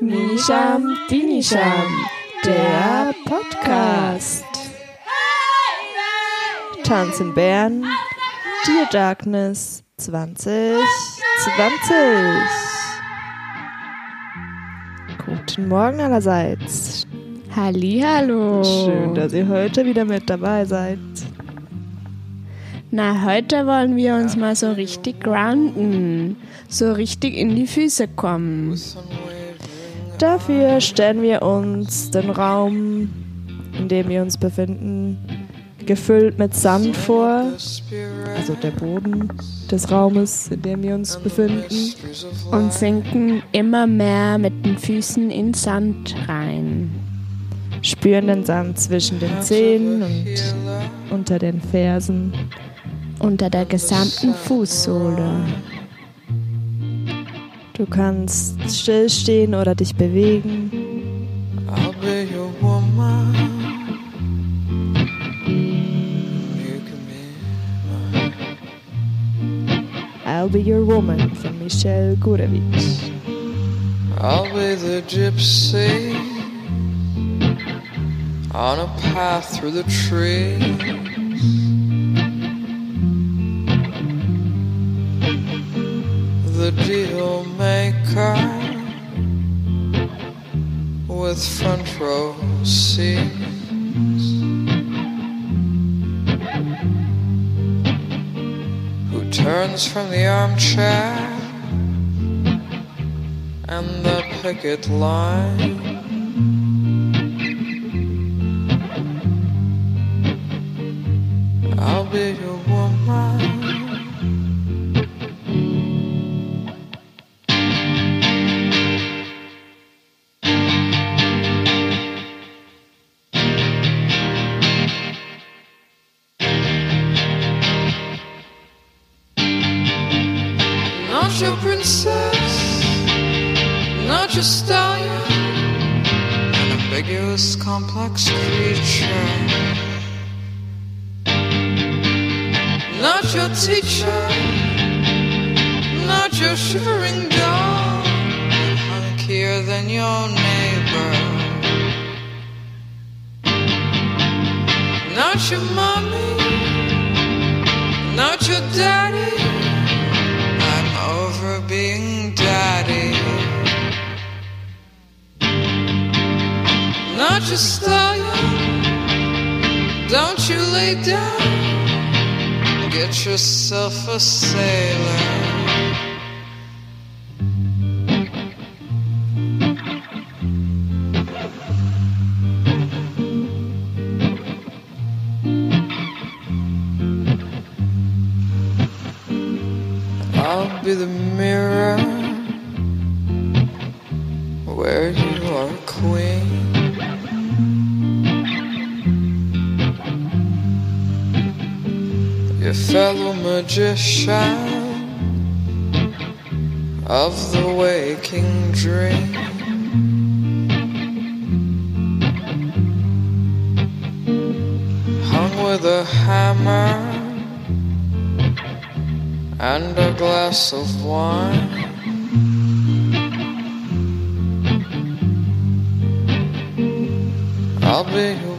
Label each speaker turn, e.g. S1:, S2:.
S1: Dinisham, Dinisham, der Podcast. Tanz in Bern, Dear Darkness 2020. Guten Morgen allerseits.
S2: Hallo.
S1: Schön, dass ihr heute wieder mit dabei seid.
S2: Na, heute wollen wir uns mal so richtig grounden, so richtig in die Füße kommen.
S1: Dafür stellen wir uns den Raum, in dem wir uns befinden, gefüllt mit Sand vor, also der Boden des Raumes, in dem wir uns befinden.
S2: Und sinken immer mehr mit den Füßen in Sand rein.
S1: Spüren den Sand zwischen den Zehen und unter den Fersen.
S2: Unter der gesamten Fußsohle.
S1: Du kannst stillstehen oder dich bewegen.
S3: I'll be your woman.
S1: Von Michelle Gurevich.
S3: I'll be the gypsy on a path through the trees. The deal maker with front row seats. Who turns from the armchair and the picket line? Your princess, not your stallion, an ambiguous, complex creature. Not your teacher, not your shivering dog, hunkier than your neighbor. Not your mommy, not your daddy. Not your stallion, don't you lay down. Get yourself a sailor. I'll be the mirror where you are queen. Your fellow magician of the waking dream. Hung with a hammer and a glass of wine. I'll be